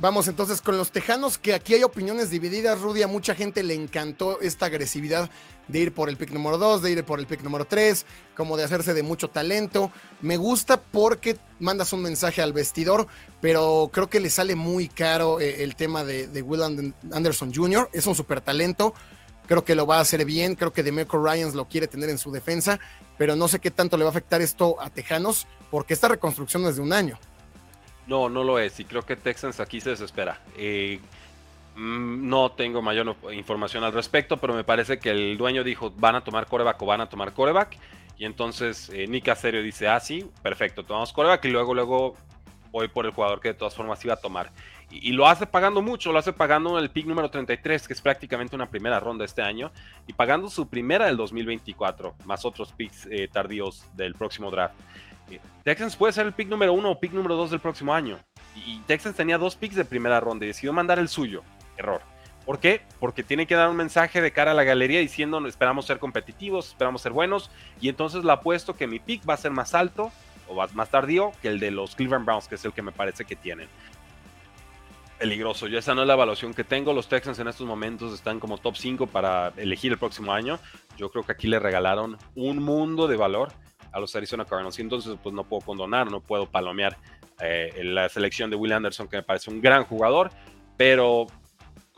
Vamos entonces con los Tejanos, que aquí hay opiniones divididas. Rudy, a mucha gente le encantó esta agresividad de ir por el pick número 2, de ir por el pick número 3, como de hacerse de mucho talento. Me gusta porque mandas un mensaje al vestidor, pero creo que le sale muy caro eh, el tema de, Will Anderson Jr. Es un super talento. Creo que lo va a hacer bien. Creo que Demeco Ryans lo quiere tener en su defensa, pero no sé qué tanto le va a afectar esto a Tejanos, porque esta reconstrucción es de un año. No, no lo es. Y creo que Texans aquí se desespera. Eh, mm, no tengo mayor información al respecto, pero me parece que el dueño dijo, van a tomar coreback o van a tomar coreback. Y entonces eh, Nick dice, ah, sí, perfecto, tomamos coreback y luego, luego voy por el jugador que de todas formas iba a tomar. Y, lo hace pagando mucho, lo hace pagando el pick número 33, que es prácticamente una primera ronda este año, y pagando su primera del 2024, más otros picks eh, tardíos del próximo draft. Texans puede ser el pick número uno o pick número dos del próximo año. Y Texans tenía dos picks de primera ronda y decidió mandar el suyo. Error. ¿Por qué? Porque tiene que dar un mensaje de cara a la galería diciendo esperamos ser competitivos, esperamos ser buenos. Y entonces le apuesto que mi pick va a ser más alto o más tardío que el de los Cleveland Browns, que es el que me parece que tienen. Peligroso. Yo esa no es la evaluación que tengo. Los Texans en estos momentos están como top 5 para elegir el próximo año. Yo creo que aquí le regalaron un mundo de valor a los Arizona Cardinals. Y entonces, pues no puedo condonar, no puedo palomear eh, la selección de Will Anderson, que me parece un gran jugador, pero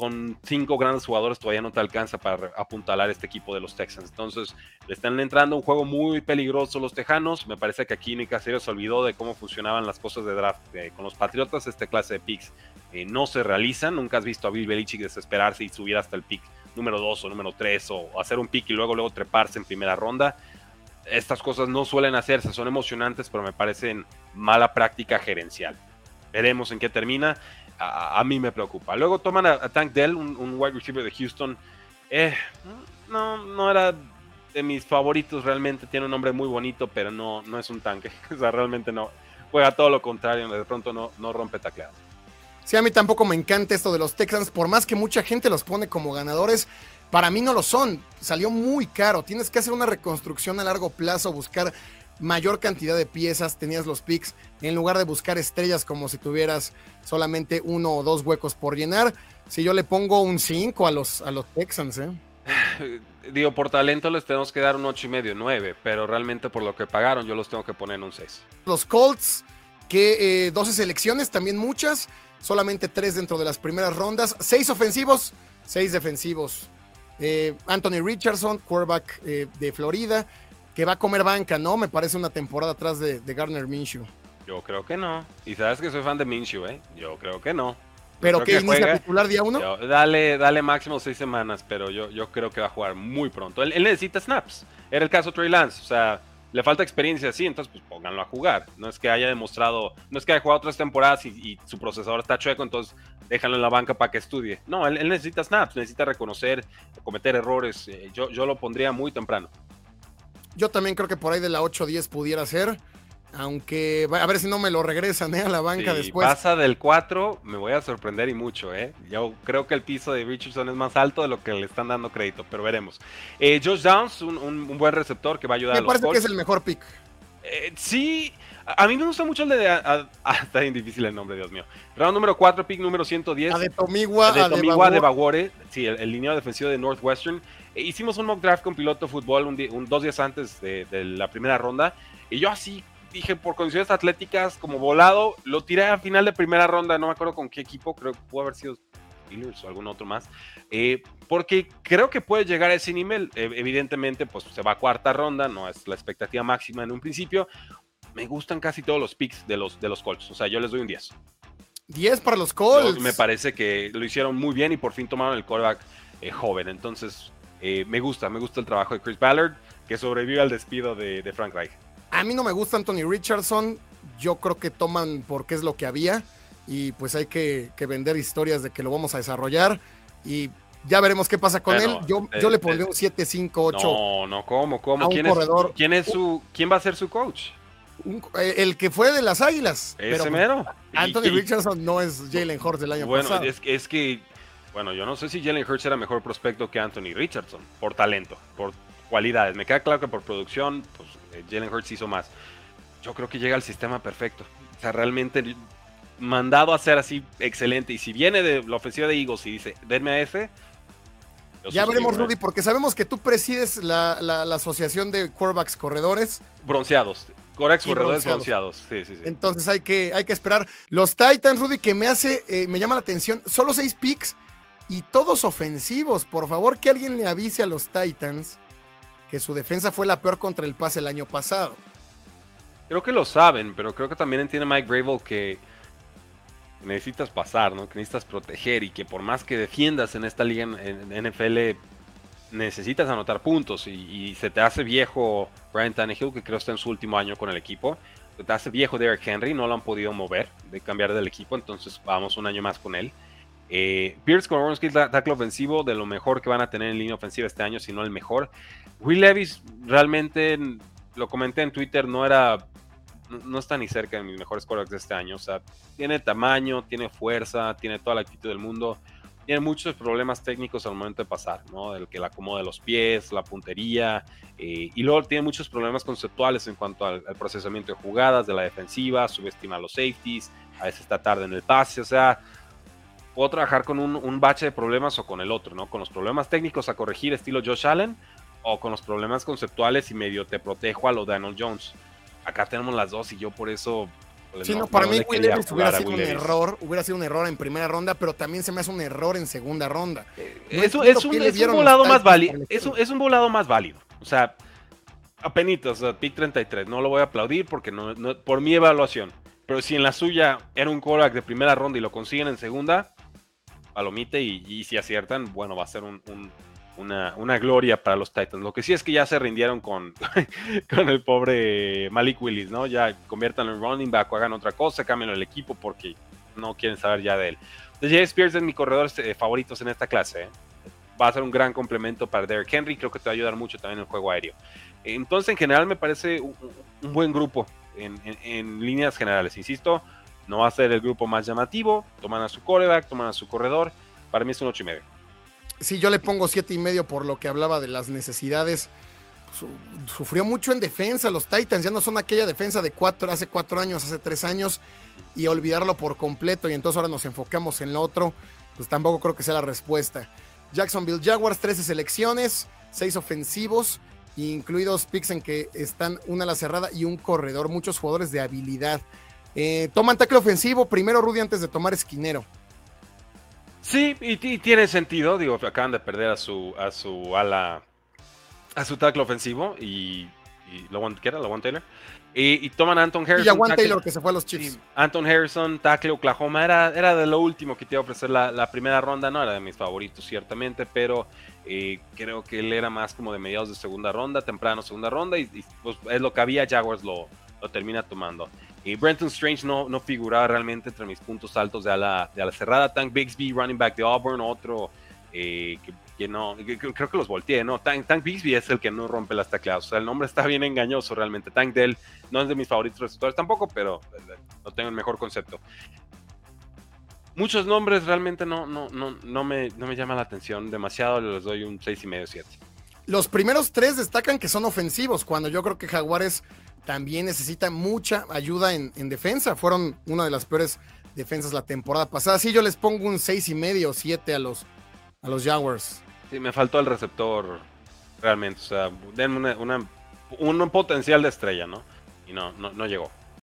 con cinco grandes jugadores todavía no te alcanza para apuntalar este equipo de los Texans. Entonces, le están entrando un juego muy peligroso los Tejanos. Me parece que aquí Nick Casario se olvidó de cómo funcionaban las cosas de draft. Eh, con los Patriotas, esta clase de picks eh, no se realizan. Nunca has visto a Bill Belichick desesperarse y subir hasta el pick número 2 o número 3 o hacer un pick y luego, luego treparse en primera ronda estas cosas no suelen hacerse, son emocionantes, pero me parecen mala práctica gerencial. Veremos en qué termina. A, mí me preocupa. Luego toman a, Tank Dell, un, wide receiver de Houston. Eh, no, no era de mis favoritos realmente. Tiene un nombre muy bonito, pero no, no es un tanque. O sea, realmente no. Juega todo lo contrario. De pronto no, no rompe tacleadas. Sí, a mí tampoco me encanta esto de los Texans. Por más que mucha gente los pone como ganadores, para mí no lo son. Salió muy caro. Tienes que hacer una reconstrucción a largo plazo, buscar mayor cantidad de piezas. Tenías los picks en lugar de buscar estrellas como si tuvieras solamente uno o dos huecos por llenar. Si yo le pongo un 5 a los, a los Texans, ¿eh? Digo, por talento les tenemos que dar un 8 y medio, 9, pero realmente por lo que pagaron yo los tengo que poner en un 6. Los Colts, que 12 eh, selecciones, también muchas, solamente 3 dentro de las primeras rondas, 6 ofensivos, 6 defensivos. Eh, Anthony Richardson, quarterback eh, de Florida, que va a comer banca, ¿no? Me parece una temporada atrás de, de Garner Minshew. Yo creo que no. Y sabes que soy fan de Minshew, ¿eh? Yo creo que no. ¿Pero que, inicia titular día uno? dale, dale máximo seis semanas, pero yo, yo creo que va a jugar muy pronto. Él, necesita snaps. Era el caso de Trey Lance. O sea, le falta experiencia, sí, entonces pues pónganlo a jugar. No es que haya demostrado, no es que haya jugado otras temporadas y, su procesador está chueco, entonces déjalo en la banca para que estudie. No, él, necesita snaps, necesita reconocer, cometer errores. Eh, yo, yo lo pondría muy temprano. Yo también creo que por ahí de la 8-10 pudiera ser. Aunque a ver si no me lo regresan ¿eh? a la banca si después. pasa del 4, me voy a sorprender y mucho. ¿eh? Yo creo que el piso de Richardson es más alto de lo que le están dando crédito, pero veremos. Eh, Josh Downs, un, buen receptor que va a ayudar me a los parece que es el mejor pick. Eh, sí, a mí me gusta mucho el de. Ah, está bien difícil el nombre, Dios mío. Round número 4, pick número 110. de Tomigua, de Bagore. Sí, el, el lineado defensivo de Northwestern. E hicimos un mock draft con piloto fútbol un, dos días antes de, de, la primera ronda. Y yo así dije, por condiciones atléticas, como volado, lo tiré a final de primera ronda, no me acuerdo con qué equipo, creo que pudo haber sido o algún otro más, eh, porque creo que puede llegar a ese nivel. Evidentemente, pues se va a cuarta ronda, no es la expectativa máxima en un principio. Me gustan casi todos los picks de los, de los Colts, o sea, yo les doy un 10. 10 para los Colts. me parece que lo hicieron muy bien y por fin tomaron el quarterback eh, joven. Entonces, eh, me gusta, me gusta el trabajo de Chris Ballard, que sobrevive al despido de, de Frank Reich. A mí no me gusta Anthony Richardson. Yo creo que toman porque es lo que había. y pues hay que, vender historias de que lo vamos a desarrollar y ya veremos qué pasa con él. Yo, yo le pondré un 7, 5, 8. No, no, ¿cómo? ¿Cómo? ¿Quién, es, ¿quién, es, su, ¿Quién va a ser su coach? Eh, el que fue de las Águilas. Ese pues, mero. Anthony Richardson no es Jalen Hurts del año pasado. Bueno, es, es que, bueno, yo no sé si Jalen Hurts era mejor prospecto que Anthony Richardson, por talento, por cualidades. Me queda claro que por producción, pues eh, Jalen Hurts hizo más. Yo creo que llega al sistema perfecto. O sea, realmente mandado a ser así excelente. Y si viene de la ofensiva de Eagles y dice, denme a ese. Ya veremos, Rudy, porque sabemos que tú presides la, asociación de quarterbacks corredores. Bronceados. Corex corredores bronceados. Sí, sí, sí. Entonces hay que, hay que esperar. Los Titans, Rudy, que me hace, eh, me llama la atención, solo seis picks y todos ofensivos. Por favor, que alguien le avise a los Titans que su defensa fue la peor contra el pase el año pasado. Creo que lo saben, pero creo que también entiende Mike Gravel que necesitas pasar, ¿no? Que necesitas proteger y que por más que defiendas en esta liga en, NFL, necesitas anotar puntos y, se te hace viejo Brian Tannehill, que creo está en su último año con el equipo. Se te hace viejo Derrick Henry, no lo han podido mover, de cambiar del equipo, entonces vamos un año más con él. Eh, Pierce skill tackle ofensivo de lo mejor que van a tener en línea ofensiva este año, si no el mejor. Will Levis realmente, lo comenté en Twitter, no era no, está ni cerca de mis mejores quarterbacks de este año. O sea, tiene tamaño, tiene fuerza, tiene toda la actitud del mundo. Tiene muchos problemas técnicos al momento de pasar, ¿no? El que la acomoda los pies, la puntería. Eh, y luego tiene muchos problemas conceptuales en cuanto al, procesamiento de jugadas, de la defensiva, subestima los safeties, a veces está tarde en el pase. O sea, puedo trabajar con un, un bache de problemas o con el otro, ¿no? Con los problemas técnicos a corregir, estilo Josh Allen, o con los problemas conceptuales y medio te protejo a lo Daniel Jones acá tenemos las dos y yo por eso. Sí, no, para mí Will Levis hubiera sido un error, hubiera sido un error en primera ronda, pero también se me hace un error en segunda ronda. Eh, es, un, volado más válido. Es un, volado más válido. O sea, apenitas, o pick 33. No lo voy a aplaudir porque no, por mi evaluación. Pero si en la suya era un quarterback de primera ronda y lo consiguen en segunda, palomite y, y si aciertan, bueno, va a ser un, una, gloria para los Titans. Lo que sí es que ya se rindieron con, con el pobre Malik Willis, ¿no? Ya conviertan en running back o hagan otra cosa, cambien el equipo porque no quieren saber ya de él. Jay Spears es mi corredor este, favoritos en esta clase. ¿eh? Va a ser un gran complemento para Derrick Henry. Creo que te va a ayudar mucho también en el juego aéreo. Entonces, en general, me parece un, buen grupo en, líneas generales. Insisto, no va a ser el grupo más llamativo. Toman a su coreback, toman a su corredor. Para mí es un 8 y medio. Sí, yo le pongo siete y medio por lo que hablaba de las necesidades. sufrió mucho en defensa. Los Titans ya no son aquella defensa de cuatro, hace cuatro años, hace tres años, y olvidarlo por completo. Y entonces ahora nos enfocamos en lo otro. Pues tampoco creo que sea la respuesta. Jacksonville Jaguars, 13 selecciones, seis ofensivos, incluidos picks en que están una la cerrada y un corredor. Muchos jugadores de habilidad. Eh, toman tackle ofensivo, primero Rudy antes de tomar esquinero. Sí, y, tiene sentido. Digo, acaban de perder a su, a su ala, a su tackle ofensivo y, y lo ¿qué era? ¿Lo Taylor? Y, toman a Anton Harrison. Y a Juan Taylor que se fue a los Chiefs. Anton Harrison, tackle Oklahoma, era, era de lo último que te iba a ofrecer la, primera ronda. No era de mis favoritos, ciertamente, pero eh, creo que él era más como de mediados de segunda ronda, temprano segunda ronda, y, pues es lo que había. Jaguars lo, lo termina tomando. Y Brenton Strange no, no figuraba realmente entre mis puntos altos de la, de la cerrada. Tank Bixby, running back de Auburn, otro eh, que, no, creo que los volteé, ¿no? Tank, Tank, Bixby es el que no rompe las tecladas. O sea, el nombre está bien engañoso realmente. Tank Dell no es de mis favoritos receptores tampoco, pero eh, no tengo el mejor concepto. Muchos nombres realmente no, no, no, no, me, no me llaman la atención demasiado, les doy un 6,5, 7. Los primeros tres destacan que son ofensivos, cuando yo creo que Jaguares también necesita mucha ayuda en, defensa. Fueron una de las peores defensas la temporada pasada. Sí, yo les pongo un seis y medio o 7 a los, a los Jaguars. Sí, me faltó el receptor realmente. O sea, denme una, un potencial de estrella, ¿no? Y no, no, no llegó.